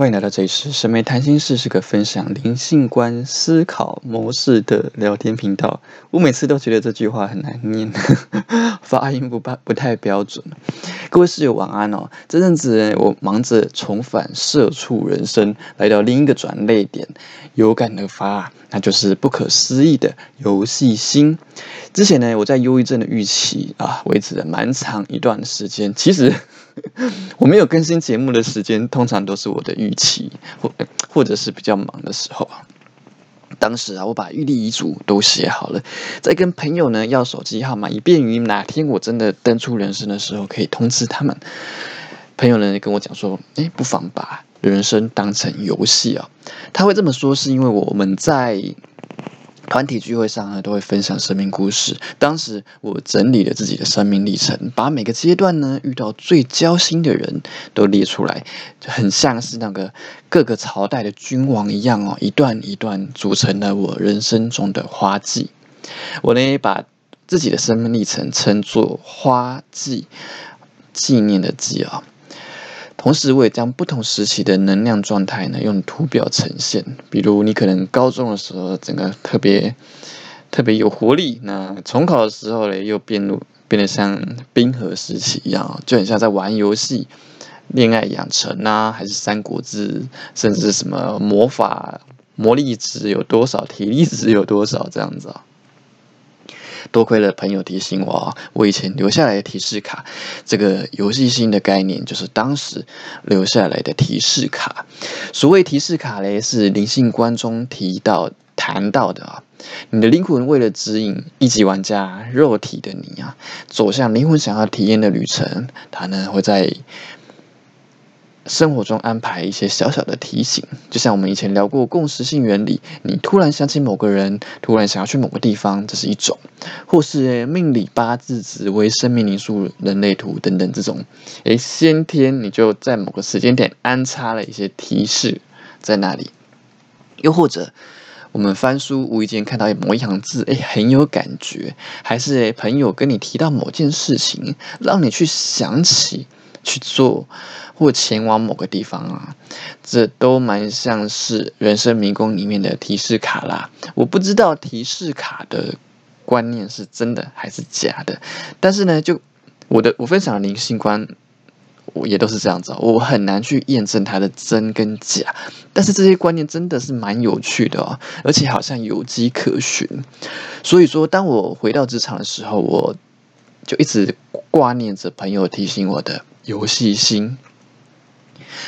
欢迎来到这里是神美谈心事，是个分享灵性观思考模式的聊天频道。我每次都觉得这句话很难念，发音不不不太标准。各位室友晚安哦。这阵子我忙着重返社畜人生，来到另一个转泪点，有感而发，那就是不可思议的游戏心。之前呢，我在忧郁症的预期啊，维持了蛮长一段时间。其实。我没有更新节目的时间，通常都是我的预期，或或者是比较忙的时候啊。当时啊，我把预立遗嘱都写好了，在跟朋友呢要手机号码，以便于哪天我真的登出人生的时候，可以通知他们。朋友呢跟我讲说：“哎，不妨把人生当成游戏啊。”他会这么说，是因为我们在。团体聚会上呢，都会分享生命故事。当时我整理了自己的生命历程，把每个阶段呢遇到最交心的人都列出来，就很像是那个各个朝代的君王一样哦，一段一段组成了我人生中的花季。我呢把自己的生命历程称作花季，纪念的纪啊。同时，我也将不同时期的能量状态呢，用图表呈现。比如，你可能高中的时候，整个特别特别有活力；那重考的时候嘞，又变变得像冰河时期一样，就很像在玩游戏、恋爱养成啊，还是三国志，甚至什么魔法魔力值有多少，体力值有多少这样子啊。多亏了朋友提醒我，我以前留下来的提示卡，这个游戏性的概念就是当时留下来的提示卡。所谓提示卡嘞，是灵性观中提到谈到的啊，你的灵魂为了指引一级玩家肉体的你啊，走向灵魂想要体验的旅程，它呢会在。生活中安排一些小小的提醒，就像我们以前聊过共识性原理，你突然想起某个人，突然想要去某个地方，这是一种；或是命理八字、紫微生命灵数、人类图等等这种，诶，先天你就在某个时间点安插了一些提示在那里；又或者我们翻书无意间看到某一行字，诶，很有感觉，还是朋友跟你提到某件事情，让你去想起。去做或前往某个地方啊，这都蛮像是人生迷宫里面的提示卡啦。我不知道提示卡的观念是真的还是假的，但是呢，就我的我分享的灵性观，我也都是这样子，我很难去验证它的真跟假。但是这些观念真的是蛮有趣的哦，而且好像有迹可循。所以说，当我回到职场的时候，我就一直挂念着朋友提醒我的。游戏心，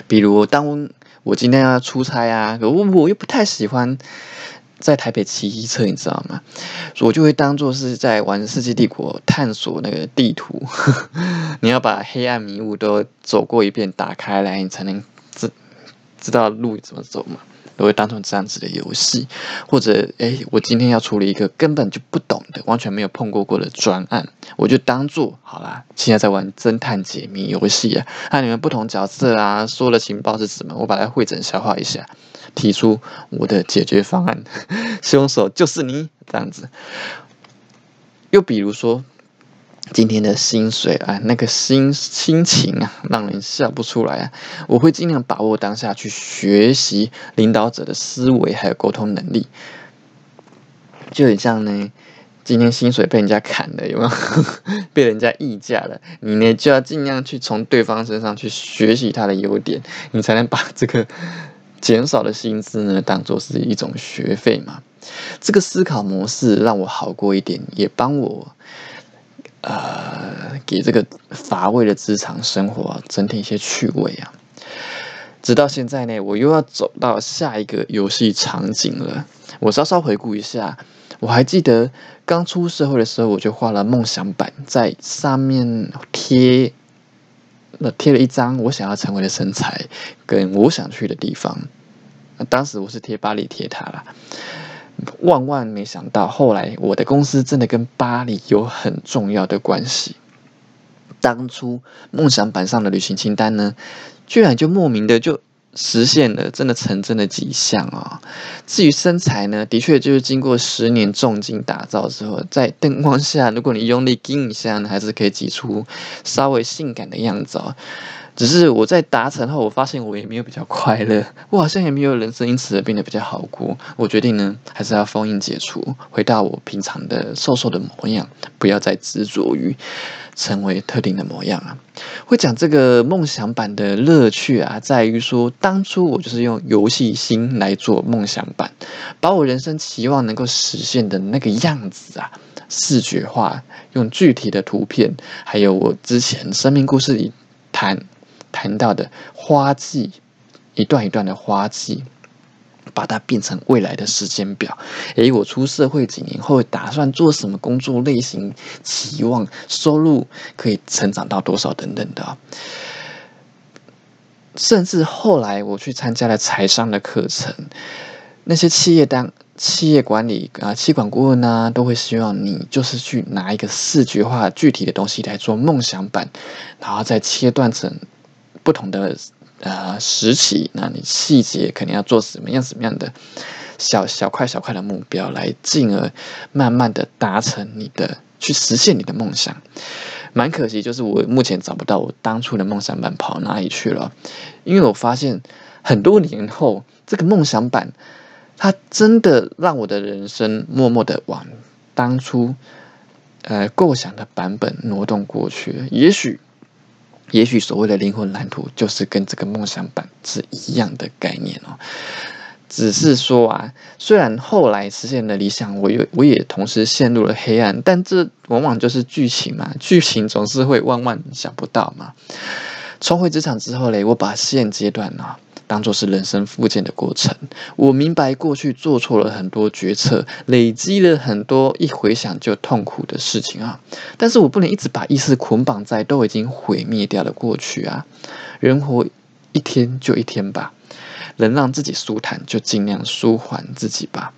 比如当我今天要出差啊，我我又不太喜欢在台北骑车，你知道吗？我就会当做是在玩《世纪帝国》，探索那个地图。你要把黑暗迷雾都走过一遍，打开来，你才能知知道路怎么走嘛。都会当成这样子的游戏，或者哎，我今天要处理一个根本就不懂的、完全没有碰过过的专案，我就当做好啦。现在在玩侦探解谜游戏啊，那你们不同角色啊，说的情报是什么，我把它汇整消化一下，提出我的解决方案。凶手就是你，这样子。又比如说。今天的薪水啊，那个心心情啊，让人笑不出来啊！我会尽量把握当下去学习领导者的思维还有沟通能力。就很像呢，今天薪水被人家砍了，有没有？被人家议价了，你呢就要尽量去从对方身上去学习他的优点，你才能把这个减少的薪资呢当做是一种学费嘛。这个思考模式让我好过一点，也帮我。呃，给这个乏味的职场生活增添一些趣味啊！直到现在呢，我又要走到下一个游戏场景了。我稍稍回顾一下，我还记得刚出社会的时候，我就画了梦想板，在上面贴了贴了一张我想要成为的身材，跟我想去的地方。当时我是贴巴黎铁塔了。万万没想到，后来我的公司真的跟巴黎有很重要的关系。当初梦想板上的旅行清单呢，居然就莫名的就实现了，真的成真的几项啊！至于身材呢，的确就是经过十年重金打造之后，在灯光下，如果你用力盯一下呢，还是可以挤出稍微性感的样子哦。只是我在达成后，我发现我也没有比较快乐，我好像也没有人生因此而变得比较好过。我决定呢，还是要封印解除，回到我平常的瘦瘦的模样，不要再执着于成为特定的模样啊。会讲这个梦想版的乐趣啊，在于说，当初我就是用游戏心来做梦想版，把我人生期望能够实现的那个样子啊，视觉化，用具体的图片，还有我之前生命故事里谈。谈到的花季，一段一段的花季，把它变成未来的时间表。诶，我出社会几年后，打算做什么工作类型？期望收入可以成长到多少？等等的。甚至后来我去参加了财商的课程，那些企业单、企业管理啊、企管顾问啊，都会希望你就是去拿一个视觉化、具体的东西来做梦想版，然后再切断成。不同的呃时期，那你细节肯定要做什么样什么样的小小块小块的目标，来进而慢慢的达成你的去实现你的梦想。蛮可惜，就是我目前找不到我当初的梦想版跑哪里去了，因为我发现很多年后，这个梦想版它真的让我的人生默默的往当初呃构想的版本挪动过去，也许。也许所谓的灵魂蓝图，就是跟这个梦想版是一样的概念哦。只是说啊，虽然后来实现了理想，我又我也同时陷入了黑暗，但这往往就是剧情嘛，剧情总是会万万想不到嘛。重回职场之后嘞，我把现阶段呢。当做是人生复健的过程，我明白过去做错了很多决策，累积了很多一回想就痛苦的事情啊。但是我不能一直把意识捆绑在都已经毁灭掉的过去啊。人活一天就一天吧，能让自己舒坦就尽量舒缓自己吧。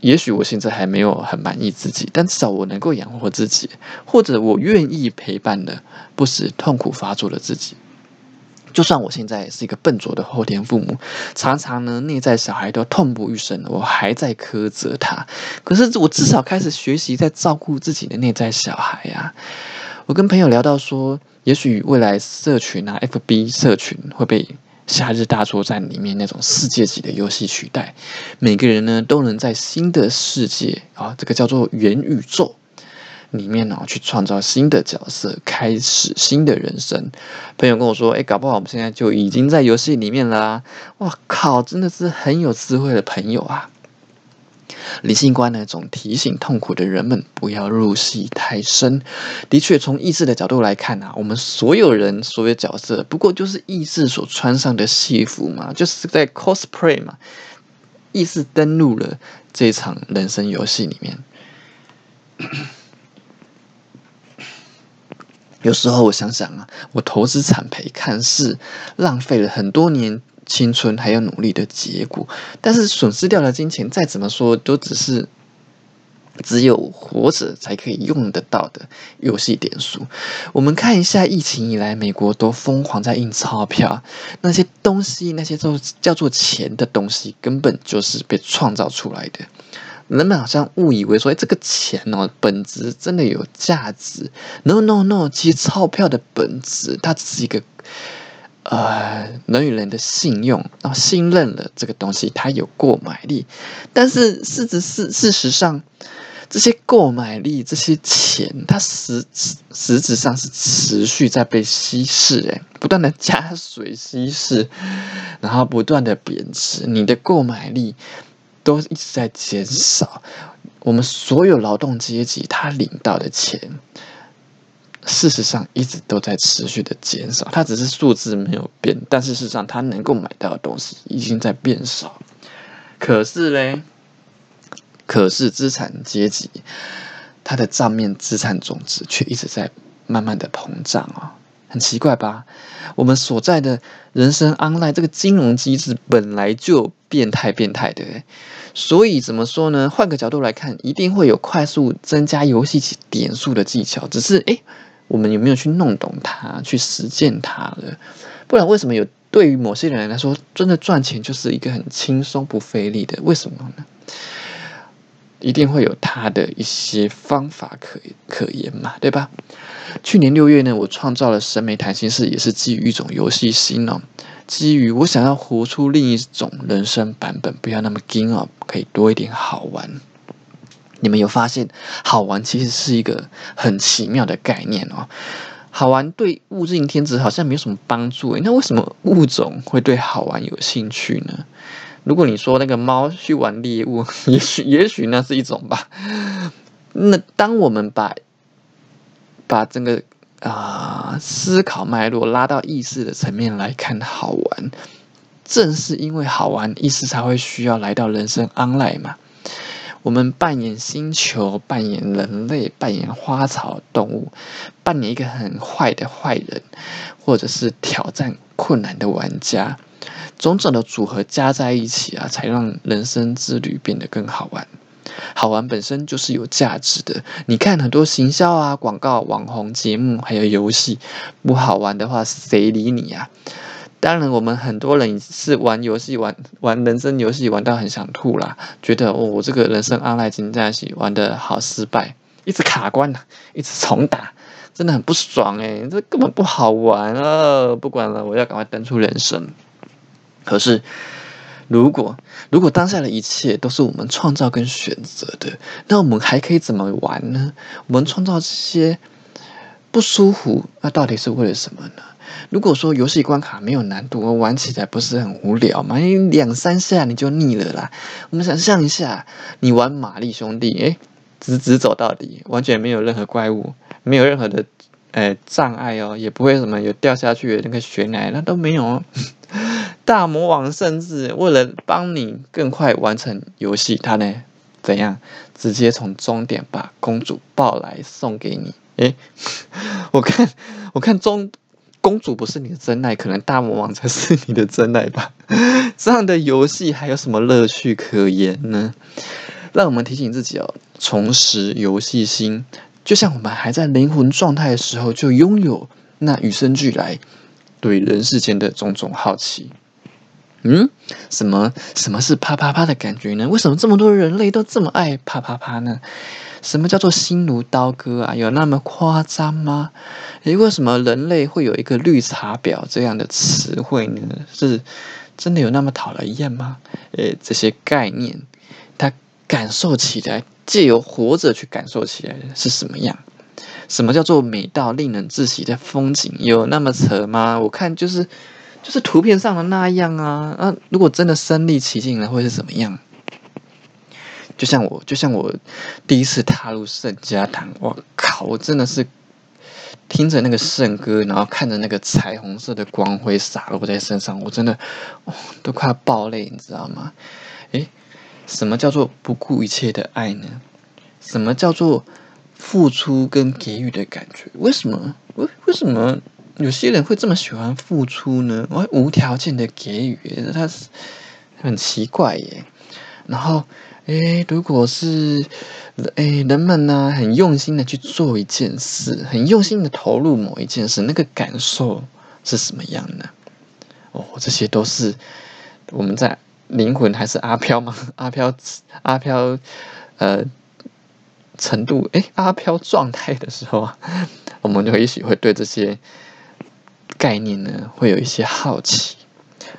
也许我现在还没有很满意自己，但至少我能够养活自己，或者我愿意陪伴的不使痛苦发作的自己。就算我现在是一个笨拙的后天父母，常常呢内在小孩都痛不欲生，我还在苛责他。可是我至少开始学习在照顾自己的内在小孩呀。我跟朋友聊到说，也许未来社群啊，FB 社群会被夏日大作战里面那种世界级的游戏取代，每个人呢都能在新的世界啊，这个叫做元宇宙。里面呢，去创造新的角色，开始新的人生。朋友跟我说：“哎，搞不好我们现在就已经在游戏里面啦！”哇靠，真的是很有智慧的朋友啊！理性观呢，总提醒痛苦的人们不要入戏太深。的确，从意识的角度来看啊，我们所有人所有角色，不过就是意识所穿上的戏服嘛，就是在 cosplay 嘛。意识登录了这场人生游戏里面。有时候我想想啊，我投资产培，看似浪费了很多年青春还有努力的结果，但是损失掉的金钱，再怎么说都只是只有活着才可以用得到的游戏点数。我们看一下疫情以来，美国都疯狂在印钞票，那些东西，那些都叫做钱的东西，根本就是被创造出来的。人们好像误以为说，哎，这个钱哦，本质真的有价值。No，No，No，其实钞票的本质，它只是一个呃人与人的信用，然后信任了这个东西，它有购买力。但是事实是，事实上，这些购买力，这些钱，它实实质上是持续在被稀释，哎，不断的加水稀释，然后不断的贬值。你的购买力。都一直在减少，我们所有劳动阶级他领到的钱，事实上一直都在持续的减少。它只是数字没有变，但事实上他能够买到的东西已经在变少。可是嘞，可是资产阶级它的账面资产总值却一直在慢慢的膨胀啊。很奇怪吧？我们所在的人生 online 这个金融机制本来就变态变态的，所以怎么说呢？换个角度来看，一定会有快速增加游戏点数的技巧。只是诶，我们有没有去弄懂它，去实践它了？不然为什么有对于某些人来说，真的赚钱就是一个很轻松不费力的？为什么呢？一定会有他的一些方法可可言嘛，对吧？去年六月呢，我创造了审美谈心室，也是基于一种游戏心哦，基于我想要活出另一种人生版本，不要那么惊哦，可以多一点好玩。你们有发现，好玩其实是一个很奇妙的概念哦。好玩对物竞天择好像没有什么帮助诶，那为什么物种会对好玩有兴趣呢？如果你说那个猫去玩猎物，也许也许那是一种吧。那当我们把把整个啊思考脉络拉到意识的层面来看，好玩，正是因为好玩，意识才会需要来到人生 online 嘛。我们扮演星球，扮演人类，扮演花草动物，扮演一个很坏的坏人，或者是挑战困难的玩家。种种的组合加在一起啊，才让人生之旅变得更好玩。好玩本身就是有价值的。你看很多行销啊、广告、网红节目，还有游戏，不好玩的话，谁理你啊？当然，我们很多人是玩游戏、玩玩人生游戏，玩到很想吐啦，觉得哦，我这个人生 online 金在一起玩的好失败，一直卡关呐，一直重打，真的很不爽诶，这根本不好玩啊！不管了，我要赶快登出人生。可是，如果如果当下的一切都是我们创造跟选择的，那我们还可以怎么玩呢？我们创造这些不舒服，那到底是为了什么呢？如果说游戏关卡没有难度，玩起来不是很无聊吗？因为两三下你就腻了啦。我们想象一下，你玩玛丽兄弟，诶，直直走到底，完全没有任何怪物，没有任何的诶障碍哦，也不会什么有掉下去的那个悬崖，那都没有哦。大魔王甚至为了帮你更快完成游戏，他呢怎样直接从终点把公主抱来送给你？诶，我看我看中公主不是你的真爱，可能大魔王才是你的真爱吧？这样的游戏还有什么乐趣可言呢？让我们提醒自己哦，重拾游戏心，就像我们还在灵魂状态的时候，就拥有那与生俱来对人世间的种种好奇。嗯，什么什么是啪啪啪的感觉呢？为什么这么多人类都这么爱啪啪啪呢？什么叫做心如刀割啊？有那么夸张吗？诶，为什么人类会有一个绿茶婊这样的词汇呢？是真的有那么讨人厌吗？诶，这些概念，他感受起来，借由活着去感受起来是什么样？什么叫做美到令人窒息的风景？有那么扯吗？我看就是。就是图片上的那样啊，那如果真的身临其境了，会是怎么样？就像我，就像我第一次踏入圣家堂，我靠，我真的是听着那个圣歌，然后看着那个彩虹色的光辉洒落在身上，我真的，都快要爆泪，你知道吗？诶，什么叫做不顾一切的爱呢？什么叫做付出跟给予的感觉？为什么？为为什么？有些人会这么喜欢付出呢？我无条件的给予，他是很奇怪耶。然后，诶，如果是诶人们呢，很用心的去做一件事，很用心的投入某一件事，那个感受是什么样呢？哦，这些都是我们在灵魂还是阿飘吗？阿飘，阿飘，呃，程度诶，阿飘状态的时候啊，我们就也许会对这些。概念呢，会有一些好奇，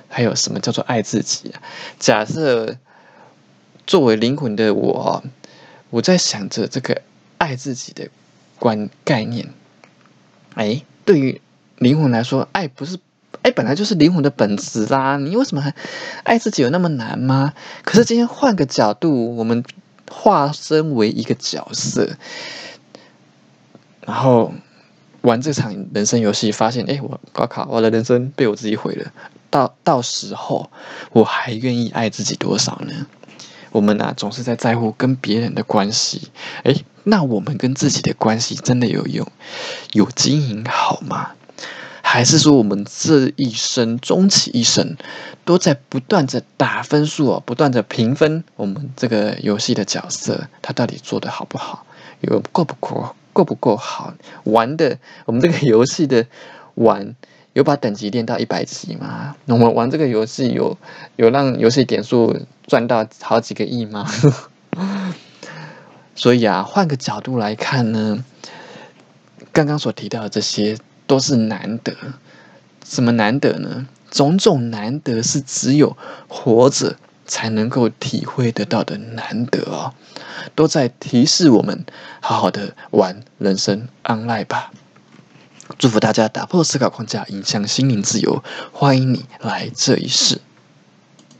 还有什么叫做爱自己啊？假设作为灵魂的我，我在想着这个爱自己的观概念。哎，对于灵魂来说，爱不是爱本来就是灵魂的本质啦。你为什么还爱自己有那么难吗？可是今天换个角度，我们化身为一个角色，然后。玩这场人生游戏，发现哎，我高考，我的人生被我自己毁了。到到时候，我还愿意爱自己多少呢？我们呢，总是在在乎跟别人的关系。哎，那我们跟自己的关系真的有用、有经营好吗？还是说，我们这一生、终其一生，都在不断的打分数哦，不断的评分我们这个游戏的角色，他到底做的好不好，有够不够？够不够好玩的？我们这个游戏的玩有把等级练到一百级吗？我们玩这个游戏有有让游戏点数赚到好几个亿吗？所以啊，换个角度来看呢，刚刚所提到的这些都是难得。什么难得呢？种种难得是只有活着才能够体会得到的难得哦，都在提示我们好好的玩人生 online 吧。祝福大家打破思考框架，影响心灵自由。欢迎你来这一世。